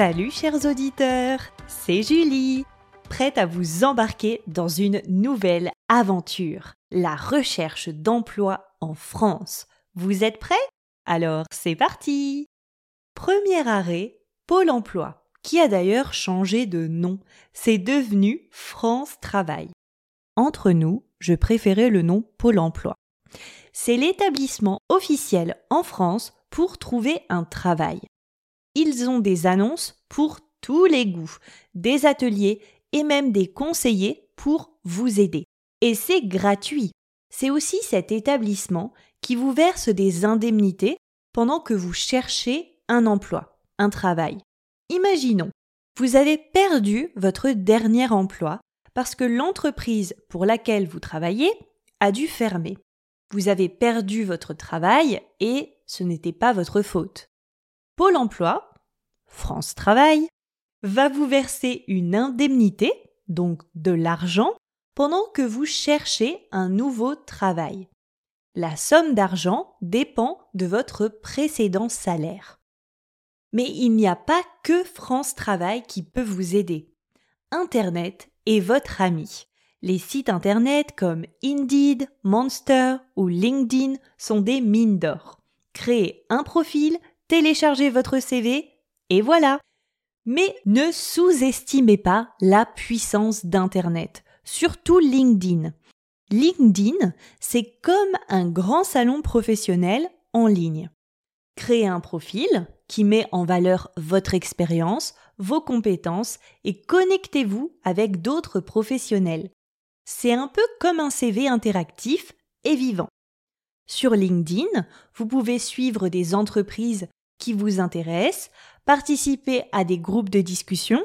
Salut chers auditeurs, c'est Julie, prête à vous embarquer dans une nouvelle aventure, la recherche d'emploi en France. Vous êtes prêts? Alors c'est parti Premier arrêt, Pôle Emploi, qui a d'ailleurs changé de nom, c'est devenu France Travail. Entre nous, je préférais le nom Pôle Emploi. C'est l'établissement officiel en France pour trouver un travail ils ont des annonces pour tous les goûts, des ateliers et même des conseillers pour vous aider. Et c'est gratuit. C'est aussi cet établissement qui vous verse des indemnités pendant que vous cherchez un emploi, un travail. Imaginons, vous avez perdu votre dernier emploi parce que l'entreprise pour laquelle vous travaillez a dû fermer. Vous avez perdu votre travail et ce n'était pas votre faute. Pôle emploi, France Travail, va vous verser une indemnité, donc de l'argent, pendant que vous cherchez un nouveau travail. La somme d'argent dépend de votre précédent salaire. Mais il n'y a pas que France Travail qui peut vous aider. Internet est votre ami. Les sites Internet comme Indeed, Monster ou LinkedIn sont des mines d'or. Créez un profil, téléchargez votre CV et voilà. Mais ne sous-estimez pas la puissance d'Internet, surtout LinkedIn. LinkedIn, c'est comme un grand salon professionnel en ligne. Créez un profil qui met en valeur votre expérience, vos compétences et connectez-vous avec d'autres professionnels. C'est un peu comme un CV interactif et vivant. Sur LinkedIn, vous pouvez suivre des entreprises qui vous intéressent, participer à des groupes de discussion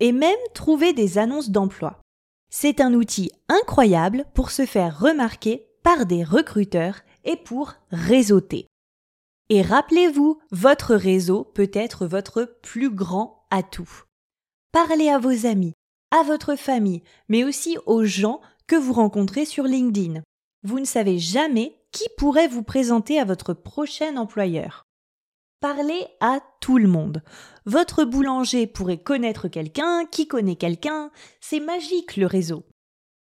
et même trouver des annonces d'emploi. C'est un outil incroyable pour se faire remarquer par des recruteurs et pour réseauter. Et rappelez-vous, votre réseau peut être votre plus grand atout. Parlez à vos amis, à votre famille, mais aussi aux gens que vous rencontrez sur LinkedIn. Vous ne savez jamais qui pourrait vous présenter à votre prochain employeur. Parlez à tout le monde. Votre boulanger pourrait connaître quelqu'un qui connaît quelqu'un. C'est magique le réseau.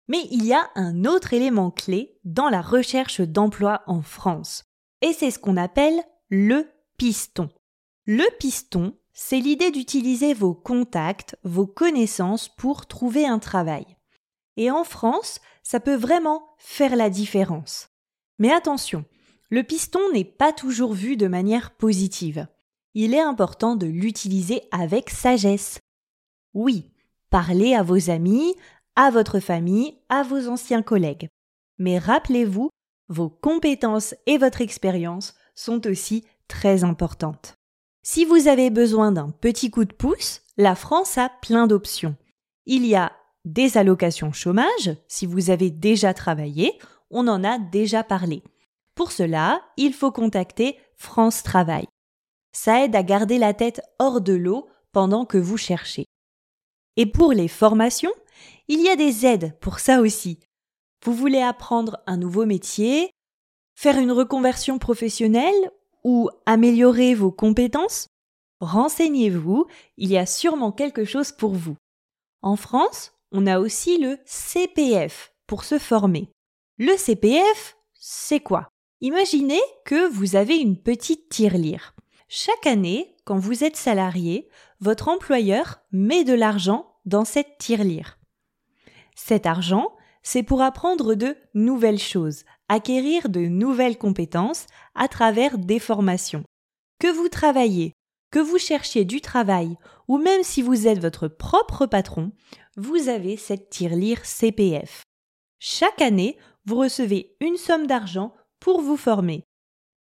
Mais il y a un autre élément clé dans la recherche d'emploi en France. Et c'est ce qu'on appelle le piston. Le piston, c'est l'idée d'utiliser vos contacts, vos connaissances pour trouver un travail. Et en France, ça peut vraiment faire la différence. Mais attention, le piston n'est pas toujours vu de manière positive. Il est important de l'utiliser avec sagesse. Oui, parlez à vos amis, à votre famille, à vos anciens collègues. Mais rappelez-vous, vos compétences et votre expérience sont aussi très importantes. Si vous avez besoin d'un petit coup de pouce, la France a plein d'options. Il y a des allocations chômage, si vous avez déjà travaillé, on en a déjà parlé. Pour cela, il faut contacter France Travail. Ça aide à garder la tête hors de l'eau pendant que vous cherchez. Et pour les formations, il y a des aides pour ça aussi. Vous voulez apprendre un nouveau métier, faire une reconversion professionnelle ou améliorer vos compétences? Renseignez-vous, il y a sûrement quelque chose pour vous. En France, on a aussi le CPF pour se former. Le CPF, c'est quoi? Imaginez que vous avez une petite tirelire. Chaque année, quand vous êtes salarié, votre employeur met de l'argent dans cette tirelire. Cet argent, c'est pour apprendre de nouvelles choses, acquérir de nouvelles compétences à travers des formations. Que vous travaillez, que vous cherchiez du travail, ou même si vous êtes votre propre patron, vous avez cette tirelire CPF. Chaque année, vous recevez une somme d'argent pour vous former.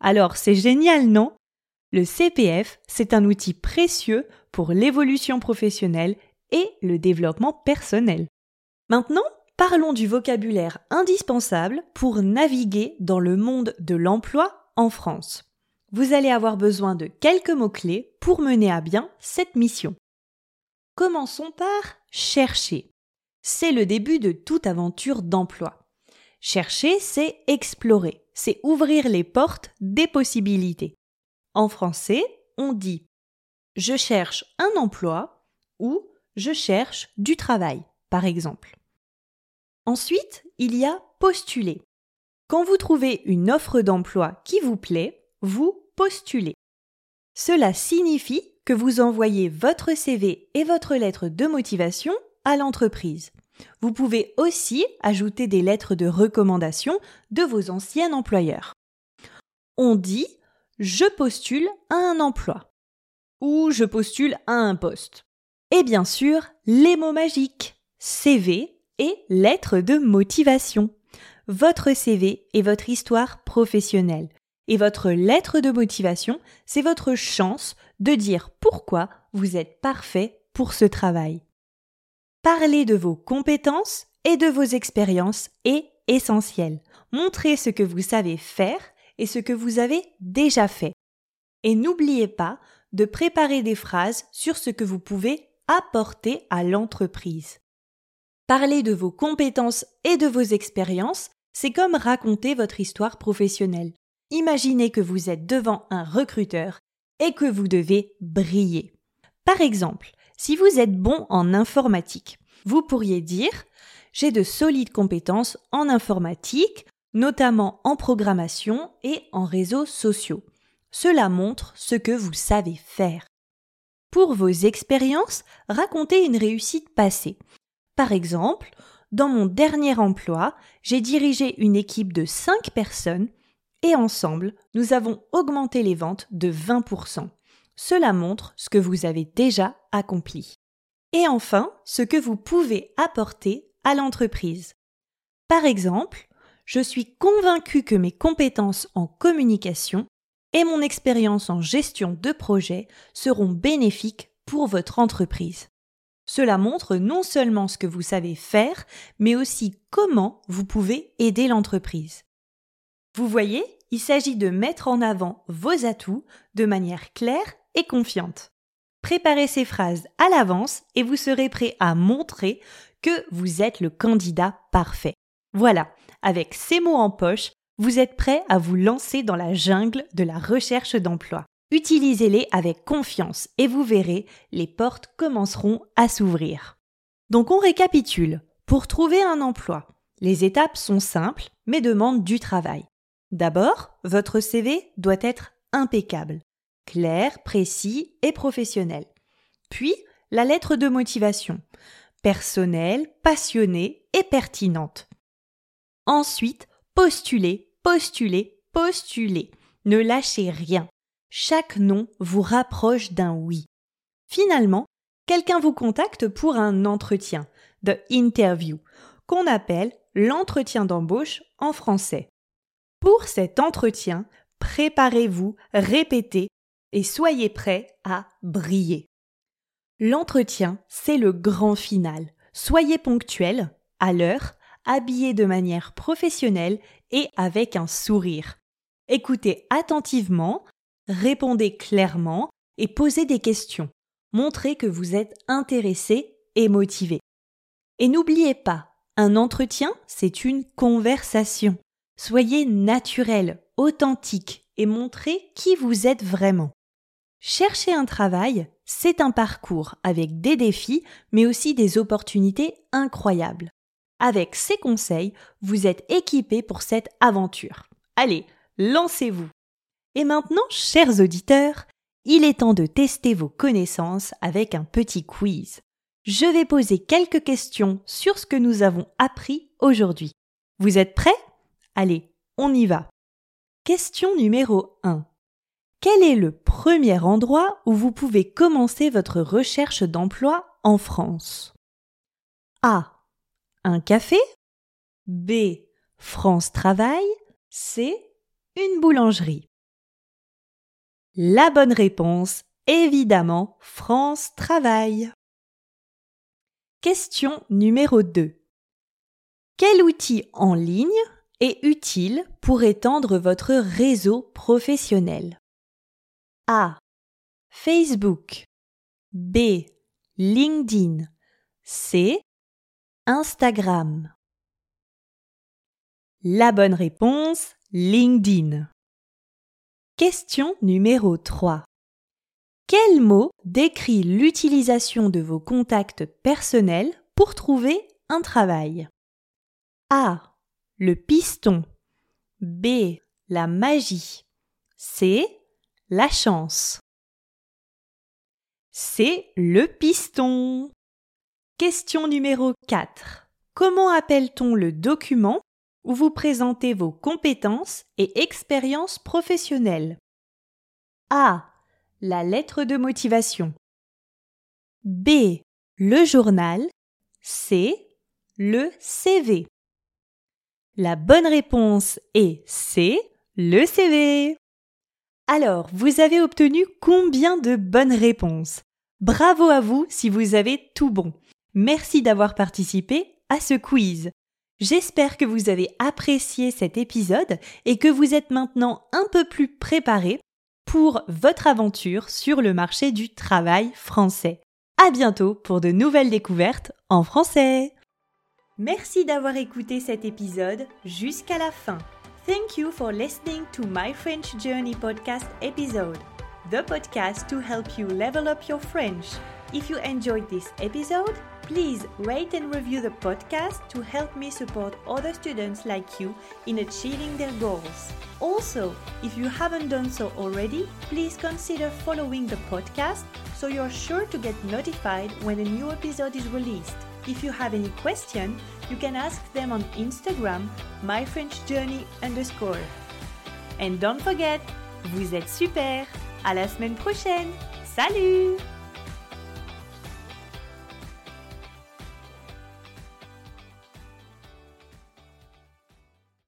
Alors c'est génial, non? Le CPF, c'est un outil précieux pour l'évolution professionnelle et le développement personnel. Maintenant, parlons du vocabulaire indispensable pour naviguer dans le monde de l'emploi en France. Vous allez avoir besoin de quelques mots-clés pour mener à bien cette mission. Commençons par chercher. C'est le début de toute aventure d'emploi. Chercher, c'est explorer, c'est ouvrir les portes des possibilités. En français, on dit je cherche un emploi ou je cherche du travail, par exemple. Ensuite, il y a postuler. Quand vous trouvez une offre d'emploi qui vous plaît, vous postulez. Cela signifie que vous envoyez votre CV et votre lettre de motivation à l'entreprise. Vous pouvez aussi ajouter des lettres de recommandation de vos anciens employeurs. On dit je postule à un emploi ou je postule à un poste. Et bien sûr, les mots magiques CV et lettre de motivation. Votre CV est votre histoire professionnelle. Et votre lettre de motivation, c'est votre chance de dire pourquoi vous êtes parfait pour ce travail. Parler de vos compétences et de vos expériences est essentiel. Montrez ce que vous savez faire et ce que vous avez déjà fait. Et n'oubliez pas de préparer des phrases sur ce que vous pouvez apporter à l'entreprise. Parler de vos compétences et de vos expériences, c'est comme raconter votre histoire professionnelle. Imaginez que vous êtes devant un recruteur et que vous devez briller. Par exemple, si vous êtes bon en informatique, vous pourriez dire j'ai de solides compétences en informatique, notamment en programmation et en réseaux sociaux. Cela montre ce que vous savez faire. Pour vos expériences, racontez une réussite passée. Par exemple, dans mon dernier emploi, j'ai dirigé une équipe de 5 personnes et ensemble, nous avons augmenté les ventes de 20%. Cela montre ce que vous avez déjà accompli. Et enfin, ce que vous pouvez apporter à l'entreprise. Par exemple, je suis convaincu que mes compétences en communication et mon expérience en gestion de projet seront bénéfiques pour votre entreprise. Cela montre non seulement ce que vous savez faire, mais aussi comment vous pouvez aider l'entreprise. Vous voyez, il s'agit de mettre en avant vos atouts de manière claire confiante. Préparez ces phrases à l'avance et vous serez prêt à montrer que vous êtes le candidat parfait. Voilà, avec ces mots en poche, vous êtes prêt à vous lancer dans la jungle de la recherche d'emploi. Utilisez-les avec confiance et vous verrez, les portes commenceront à s'ouvrir. Donc on récapitule. Pour trouver un emploi, les étapes sont simples mais demandent du travail. D'abord, votre CV doit être impeccable, clair, précis et professionnel. Puis, la lettre de motivation, personnelle, passionnée et pertinente. Ensuite, postulez, postulez, postulez. Ne lâchez rien. Chaque nom vous rapproche d'un oui. Finalement, quelqu'un vous contacte pour un entretien, the interview, qu'on appelle l'entretien d'embauche en français. Pour cet entretien, préparez-vous, répétez et soyez prêts à briller. L'entretien, c'est le grand final. Soyez ponctuel, à l'heure, habillé de manière professionnelle et avec un sourire. Écoutez attentivement, répondez clairement et posez des questions. Montrez que vous êtes intéressé et motivé. Et n'oubliez pas, un entretien, c'est une conversation. Soyez naturel, authentique et montrez qui vous êtes vraiment. Chercher un travail, c'est un parcours avec des défis, mais aussi des opportunités incroyables. Avec ces conseils, vous êtes équipé pour cette aventure. Allez, lancez-vous. Et maintenant, chers auditeurs, il est temps de tester vos connaissances avec un petit quiz. Je vais poser quelques questions sur ce que nous avons appris aujourd'hui. Vous êtes prêts? Allez, on y va. Question numéro 1. Quel est le premier endroit où vous pouvez commencer votre recherche d'emploi en France? A. Un café B. France Travail C. Une boulangerie La bonne réponse, évidemment, France Travail. Question numéro 2. Quel outil en ligne est utile pour étendre votre réseau professionnel? A. Facebook B. LinkedIn C. Instagram La bonne réponse, LinkedIn. Question numéro 3. Quel mot décrit l'utilisation de vos contacts personnels pour trouver un travail? A. Le piston. B. La magie. C. La chance. C'est le piston. Question numéro 4. Comment appelle-t-on le document où vous présentez vos compétences et expériences professionnelles? A la lettre de motivation. B. Le journal. C. Le CV. La bonne réponse est C. Le CV. Alors, vous avez obtenu combien de bonnes réponses? Bravo à vous si vous avez tout bon. Merci d'avoir participé à ce quiz. J'espère que vous avez apprécié cet épisode et que vous êtes maintenant un peu plus préparé pour votre aventure sur le marché du travail français. À bientôt pour de nouvelles découvertes en français. Merci d'avoir écouté cet épisode jusqu'à la fin. Thank you for listening to my French Journey podcast episode, the podcast to help you level up your French. If you enjoyed this episode, Please rate and review the podcast to help me support other students like you in achieving their goals. Also, if you haven't done so already, please consider following the podcast so you're sure to get notified when a new episode is released. If you have any question, you can ask them on Instagram, myfrenchjourney underscore. And don't forget, vous êtes super! À la semaine prochaine! Salut!